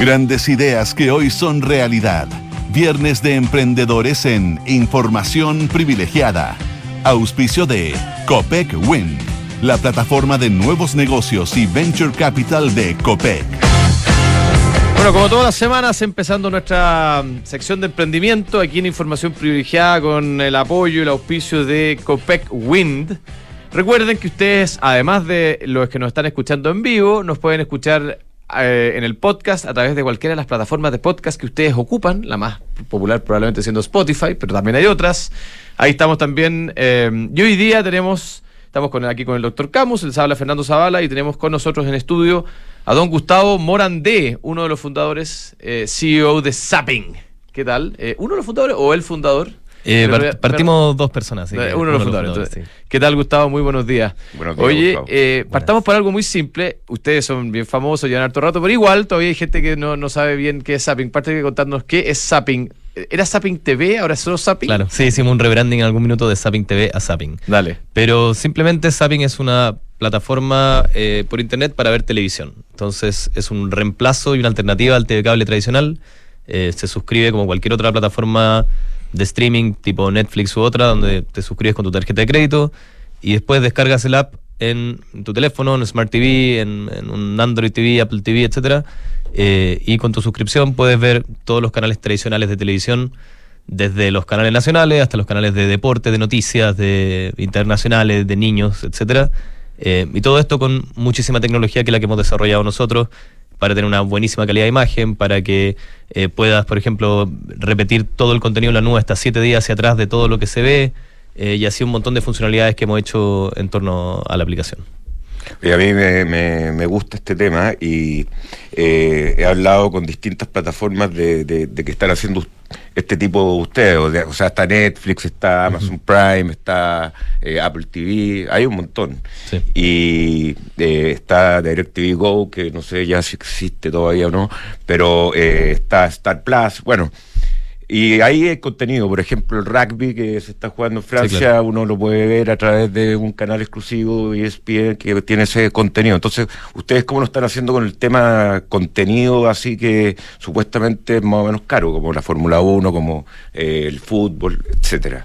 Grandes ideas que hoy son realidad. Viernes de Emprendedores en Información Privilegiada. Auspicio de Copec Wind, la plataforma de nuevos negocios y venture capital de Copec. Bueno, como todas las semanas, empezando nuestra mm, sección de emprendimiento, aquí en Información Privilegiada con el apoyo y el auspicio de Copec Wind. Recuerden que ustedes, además de los que nos están escuchando en vivo, nos pueden escuchar eh, en el podcast a través de cualquiera de las plataformas de podcast que ustedes ocupan, la más popular probablemente siendo Spotify, pero también hay otras. Ahí estamos también. Eh, y hoy día tenemos, estamos con, aquí con el doctor Camus, el habla Fernando Zavala, y tenemos con nosotros en estudio a don Gustavo Morandé, uno de los fundadores, eh, CEO de Zapping. ¿Qué tal? ¿Uno de los fundadores o el fundador? Eh, partimos dos personas. Sí, uno de los fundadores. ¿Qué tal, Gustavo? Muy buenos días. Buenos días Oye, eh, partamos por algo muy simple. Ustedes son bien famosos, llevan harto rato, pero igual todavía hay gente que no, no sabe bien qué es Zapping. Parte de contarnos qué es Zapping. ¿Era Zapping TV? ¿Ahora es solo Zapping? Claro, sí, hicimos un rebranding en algún minuto de Zapping TV a Zapping. Dale. Pero simplemente Zapping es una plataforma eh, por internet para ver televisión. Entonces es un reemplazo y una alternativa al TV cable tradicional. Eh, se suscribe como cualquier otra plataforma de streaming tipo Netflix u otra, donde te suscribes con tu tarjeta de crédito y después descargas el app en tu teléfono, en Smart TV, en, un Android TV, Apple TV, etcétera, eh, y con tu suscripción puedes ver todos los canales tradicionales de televisión, desde los canales nacionales hasta los canales de deporte, de noticias, de internacionales, de niños, etcétera. Eh, y todo esto con muchísima tecnología que es la que hemos desarrollado nosotros para tener una buenísima calidad de imagen, para que eh, puedas, por ejemplo, repetir todo el contenido en la nube hasta siete días hacia atrás de todo lo que se ve, eh, y así un montón de funcionalidades que hemos hecho en torno a la aplicación. A mí me, gusta este tema y eh, he hablado con distintas plataformas de, de que están haciendo este tipo de ustedes. O, sea, está Netflix, está Amazon Prime, está eh, Apple TV, hay un montón. Y eh, está DirecTV Go, que no sé ya si existe todavía o no, pero eh, está Star Plus. Bueno, y ahí hay contenido, por ejemplo, el rugby que se está jugando en Francia, uno lo puede ver a través de un canal exclusivo ESPN que tiene ese contenido. Entonces, ¿ustedes cómo lo están haciendo con el tema contenido así que supuestamente es más o menos caro, como la Fórmula 1, como eh, el fútbol, etcétera?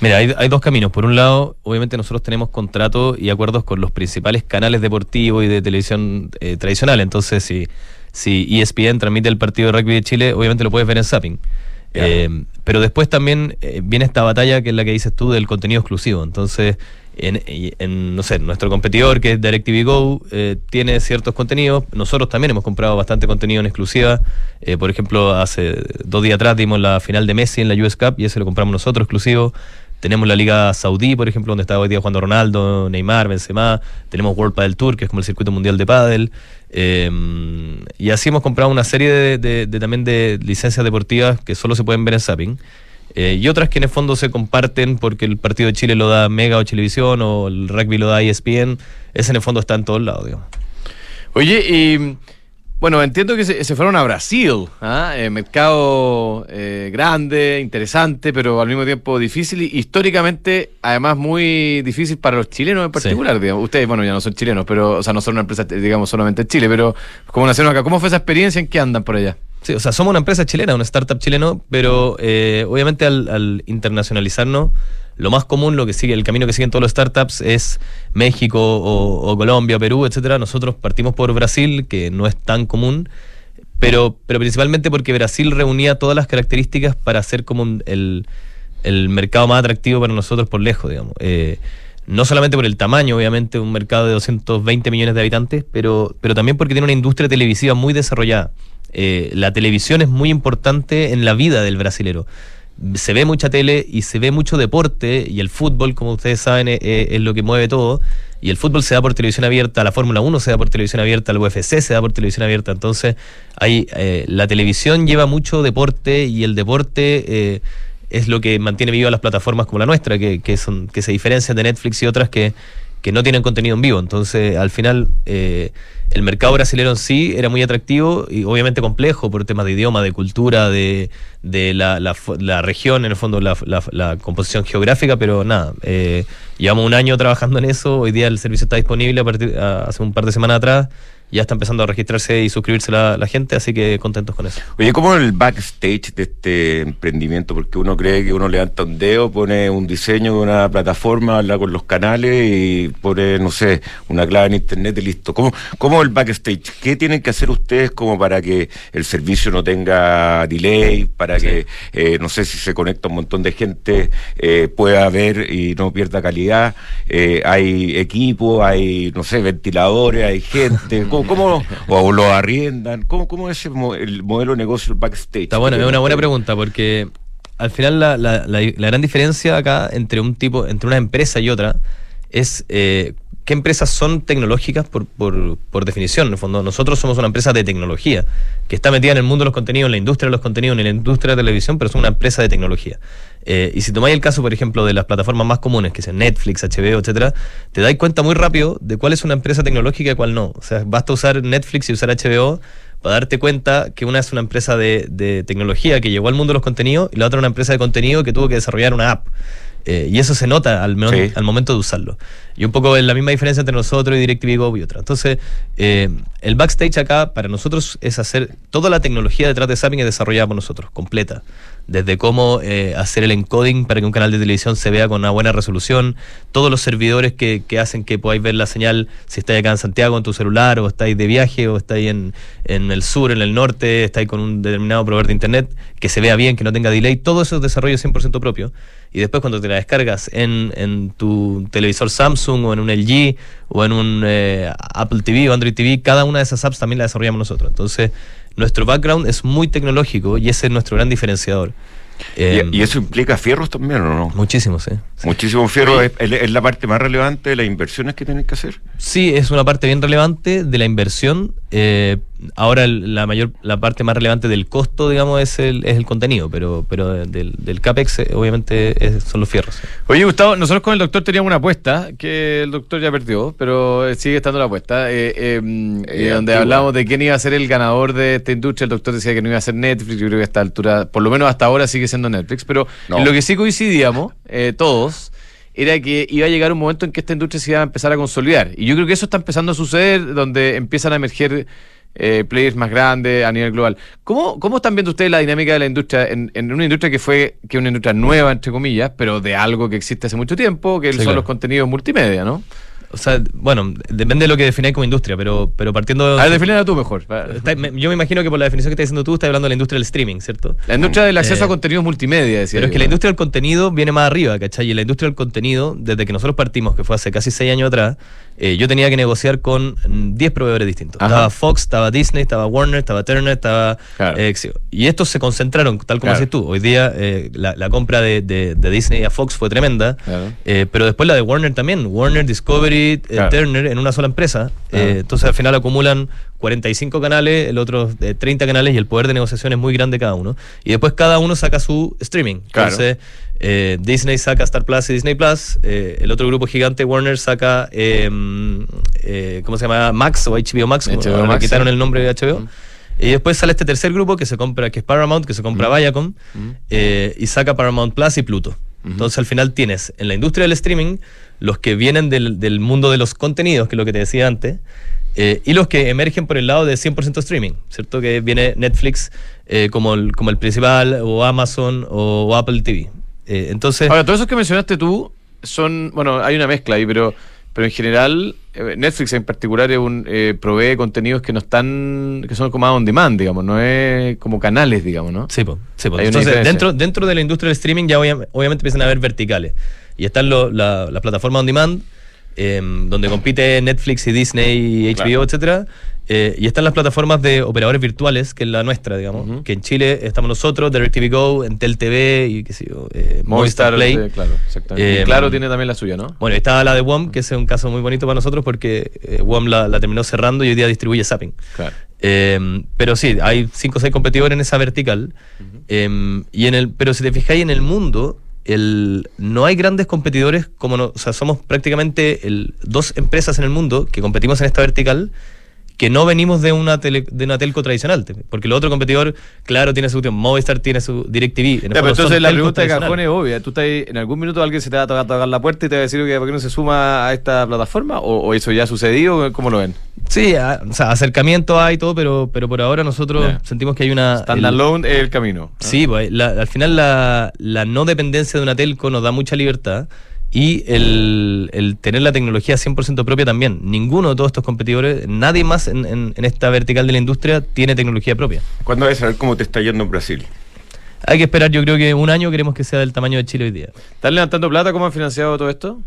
Mira, hay, hay, dos caminos. Por un lado, obviamente nosotros tenemos contratos y acuerdos con los principales canales deportivos y de televisión eh, tradicional. Entonces, si, si ESPN transmite el partido de rugby de Chile, obviamente lo puedes ver en Zapping. Eh, pero después también eh, viene esta batalla que es la que dices tú del contenido exclusivo. Entonces, en, no sé, nuestro competidor que es DirecTV Go eh, tiene ciertos contenidos. Nosotros también hemos comprado bastante contenido en exclusiva. por ejemplo, hace dos días atrás dimos la final de Messi en la US Cup y ese lo compramos nosotros exclusivo. Tenemos la Liga Saudí, por ejemplo, donde está hoy día jugando Ronaldo, Neymar, Benzema. Tenemos World Padel Tour, que es como el circuito mundial de pádel. Em, y así hemos comprado una serie de, también de licencias deportivas que solo se pueden ver en Zapping. Eh, y otras que en el fondo se comparten porque el partido de Chile lo da Mega o Televisión o el rugby lo da ESPN. Ese en el fondo está en todos lados, digamos. Oye, y bueno, entiendo que se, fueron a Brasil, ¿ah? Eh, mercado eh, grande, interesante, pero al mismo tiempo difícil y históricamente, además, muy difícil para los chilenos en particular. Ustedes, bueno, ya no son chilenos, pero, o sea, no son una empresa, digamos, solamente en Chile, pero como nacieron acá, ¿cómo fue esa experiencia? ¿En qué andan por allá? Sí, o sea, somos una empresa chilena, una startup chileno, pero eh, obviamente al, al internacionalizarnos lo más común, lo que sigue, el camino que siguen todos los startups es México o, Colombia, Perú, etcétera. Nosotros partimos por Brasil, que no es tan común, pero, pero principalmente porque Brasil reunía todas las características para ser como el, mercado más atractivo para nosotros por lejos, digamos. Eh, no solamente por el tamaño, obviamente, un mercado de 220 millones de habitantes, pero, pero también porque tiene una industria televisiva muy desarrollada. Eh, la televisión es muy importante en la vida del brasilero se ve mucha tele y se ve mucho deporte y el fútbol, como ustedes saben, es, lo que mueve todo. Y el fútbol se da por televisión abierta, la Fórmula 1 se da por televisión abierta, el UFC se da por televisión abierta. Entonces, hay, eh, la televisión lleva mucho deporte y el deporte eh, es lo que mantiene viva las plataformas como la nuestra, que, que, son, que se diferencian de Netflix y otras que, que no tienen contenido en vivo. Entonces, al final, eh, el mercado brasileño en sí era muy atractivo y obviamente complejo por temas de idioma, de cultura, de, de la, la, región, en el fondo, la, la composición geográfica, pero nada, eh, llevamos un año trabajando en eso. Hoy día el servicio está disponible a partir, hace un par de semanas atrás. Ya está empezando a registrarse y suscribirse la, la gente, así que contentos con eso. Oye, ¿cómo es el backstage de este emprendimiento? Porque uno cree que uno levanta un dedo, pone un diseño de una plataforma, habla con los canales y pone, no sé, una clave en internet y listo. ¿Cómo, cómo el backstage? ¿Qué tienen que hacer ustedes como para que el servicio no tenga delay, para que, eh, no sé, si se conecta un montón de gente, eh, pueda ver y no pierda calidad? Eh, hay equipo, hay, no sé, ventiladores, hay gente. ¿Cómo, cómo- o lo arriendan? ¿Cómo, cómo es el, mo- el modelo de negocio, el backstage? Está bueno, es una buena pregunta porque al final la, la- la- la gran diferencia acá entre un tipo, entre una empresa y otra es eh, qué empresas son tecnológicas por, por, por definición. En el fondo, nosotros somos una empresa de tecnología que está metida en el mundo de los contenidos, en la industria de los contenidos, en la industria de la televisión, pero somos una empresa de tecnología. Eh, y si tomáis el caso, por ejemplo, de las plataformas más comunes, que son Netflix, HBO, etcétera, te dais cuenta muy rápido de cuál es una empresa tecnológica y cuál no. O sea, basta usar Netflix y usar HBO para darte cuenta que una es una empresa de, de tecnología que llegó al mundo de los contenidos y la otra una empresa de contenido que tuvo que desarrollar una app. Eh, y eso se nota al, menos- Sí. al momento de usarlo. Y un poco es la misma diferencia entre nosotros y DirecTV Go y otra. Entonces, eh, el backstage acá para nosotros es hacer toda la tecnología detrás de Zapping es desarrollada por nosotros, completa. Desde cómo eh, hacer el encoding para que un canal de televisión se vea con una buena resolución, todos los servidores que, que hacen que podáis ver la señal si estáis acá en Santiago en tu celular, o estáis de viaje, o estáis en, en el sur, en el norte, estáis con un determinado proveedor de internet, que se vea bien, que no tenga delay, todo eso es desarrollo 100% propio. Y después cuando te la descargas en, en tu televisor Samsung o en un LG o en un eh, Apple TV o Android TV, cada una de esas apps también la desarrollamos nosotros. Entonces, nuestro background es muy tecnológico y ese es nuestro gran diferenciador. Eh, ¿Y, y eso implica fierros también o no? Muchísimo, sí. sí. Muchísimo fierro es, es- es la parte más relevante de las inversiones que tienen que hacer. Sí, es una parte bien relevante de la inversión. eh, ahora la mayor, la parte más relevante del costo, digamos, es el, es el contenido, pero, pero del, del CAPEX eh, obviamente es- son los fierros. Oye, Gustavo, nosotros con el doctor teníamos una apuesta que el doctor ya perdió, pero eh, sigue estando la apuesta. eh, eh, mm, Eh, eh, donde hablamos de quién iba a ser el ganador de esta industria. El doctor decía que no iba a ser Netflix. Yo creo que a esta altura, por lo menos hasta ahora, sigue siendo Netflix. Pero No. en lo que sí coincidíamos, eh, todos, era que iba a llegar un momento en que esta industria se iba a empezar a consolidar. Y yo creo que eso está empezando a suceder, donde empiezan a emerger eh, players más grandes a nivel global. ¿Cómo, ¿Cómo están viendo ustedes la dinámica de la industria en, en una industria que fue que es una industria nueva, entre comillas, pero de algo que existe hace mucho tiempo, que Sí, son claro. los contenidos multimedia, ¿no? O sea, bueno, depende de lo que defináis como industria, pero, pero partiendo... A ver, defínela tú mejor. Está- me- yo me imagino que por la definición que estás diciendo tú, estás hablando de la industria del streaming, ¿cierto? La industria del acceso Eh, a contenidos multimedia, decía Pero es que la industria del contenido viene más arriba, ¿cachai? Y la industria del contenido, desde que nosotros partimos, que fue hace casi seis años atrás, eh, yo tenía que negociar con mm, 10 proveedores distintos. Ajá. Estaba Fox, estaba Disney, estaba Warner, estaba Turner, estaba... Claro. eh, y estos se concentraron, tal como Claro. haces tú. Hoy día eh, la, la compra de, de- de Disney a Fox fue tremenda, Claro. eh, pero después la de Warner también. Warner, Discovery, eh, Claro. Turner en una sola empresa. Claro. Eh, entonces al final acumulan 45 canales, el otro eh, 30 canales y el poder de negociación es muy grande cada uno. Y después cada uno saca su streaming. Claro. Entonces eh, Disney saca Star Plus y Disney Plus, el otro grupo gigante Warner saca, eh, ¿cómo se llama? Max o HBO Max, como HBO le Max, quitaron sí. el nombre de HBO. Y después sale este tercer grupo que se compra, que es Paramount, que se compra Viacom, y saca Paramount Plus y Pluto. Entonces al final tienes en la industria del streaming los que vienen del, del mundo de los contenidos, que es lo que te decía antes, eh, y los que emergen por el lado de 100% streaming, ¿cierto? Que viene Netflix eh, como, el, como el principal, o Amazon, o Apple TV. Eh, entonces, Ahora, todos esos que mencionaste tú son, bueno, hay una mezcla ahí, pero, pero en general, eh, Netflix en particular es un, eh, provee contenidos que no están, que son como on demand, digamos, no es como canales, digamos, ¿no? Sí, po, sí, po. Entonces, dentro, dentro de la industria del streaming ya obvia- obviamente empiezan a haber verticales. Y están lo- la- las plataformas on demand, em, donde compite Netflix y Disney y HBO, Claro. etcétera. Eh, y están las plataformas de operadores virtuales, que es la nuestra, digamos. Que en Chile estamos nosotros, DirecTV Go, Entel TV y qué sé yo, eh, Movistar, Movistar Play. eh, claro, exactamente. Eh, Y claro, tiene también la suya, ¿no? Bueno, estaba la de WOM, que es un caso muy bonito para nosotros porque eh, WOM la, la terminó cerrando y hoy día distribuye Zapping. Claro. Eh, pero sí, hay cinco o seis competidores en esa vertical. Eh, y en el, pero si te fijáis en el mundo, el, no hay grandes competidores como no, o sea, somos prácticamente el, dos empresas en el mundo que competimos en esta vertical que no venimos de una tele- de una telco tradicional, porque el otro competidor, claro, tiene su cuestión, Movistar tiene su DirecTV. en Ya, pero entonces la pregunta de cajón es obvia. ¿Tú estás ahí- en algún minuto alguien se te va a tocar, tocar la puerta y te va a decir que por qué no se suma a esta plataforma? ¿O, o eso ya ha sucedido? ¿Cómo lo ven? Sí, a- o sea, acercamiento hay y todo, pero, pero por ahora nosotros sentimos que hay una... Standalone es el camino. ¿no? Sí, pues, la- al final la, la no dependencia de una telco nos da mucha libertad y el, el tener la tecnología 100% propia también. Ninguno de todos estos competidores, nadie más en, en- en esta vertical de la industria tiene tecnología propia. ¿Cuándo vas a saber cómo te está yendo en Brasil? Hay que esperar, yo creo que un año queremos que sea del tamaño de Chile hoy día. ¿Están levantando plata? ¿Cómo han financiado todo esto?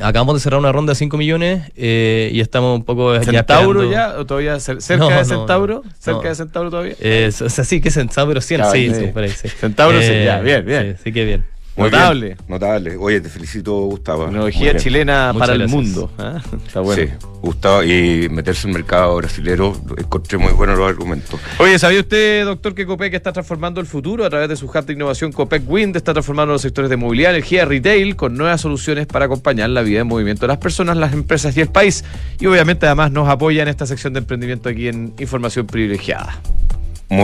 Acabamos de cerrar una ronda de 5 millones eh, y estamos un poco ya ¿Centauro esperando- ya? ¿O todavía cer- cerca No, de Centauro? no. ¿Cerca No. de Centauro todavía? Eh, o sea, sí, que Centauro 100, Ya, sí, sí. sí, por ahí, sí. Centauro, sí, ya, bien, bien. Sí, sí que bien. Muy Notable. bien, notable. Oye, te felicito, Gustavo. Tecnología chilena Muchas para el mundo. ¿ah? Está bueno. Sí, Gustavo. Y meterse en el mercado brasilero, encontré muy buenos los argumentos. Oye, ¿sabía usted, doctor, que Copec está transformando el futuro a través de su hub de innovación Copec Wind? Está transformando los sectores de movilidad, energía, retail con nuevas soluciones para acompañar la vida en movimiento de las personas, las empresas y el país. Y obviamente además nos apoya en esta sección de emprendimiento aquí en Información Privilegiada.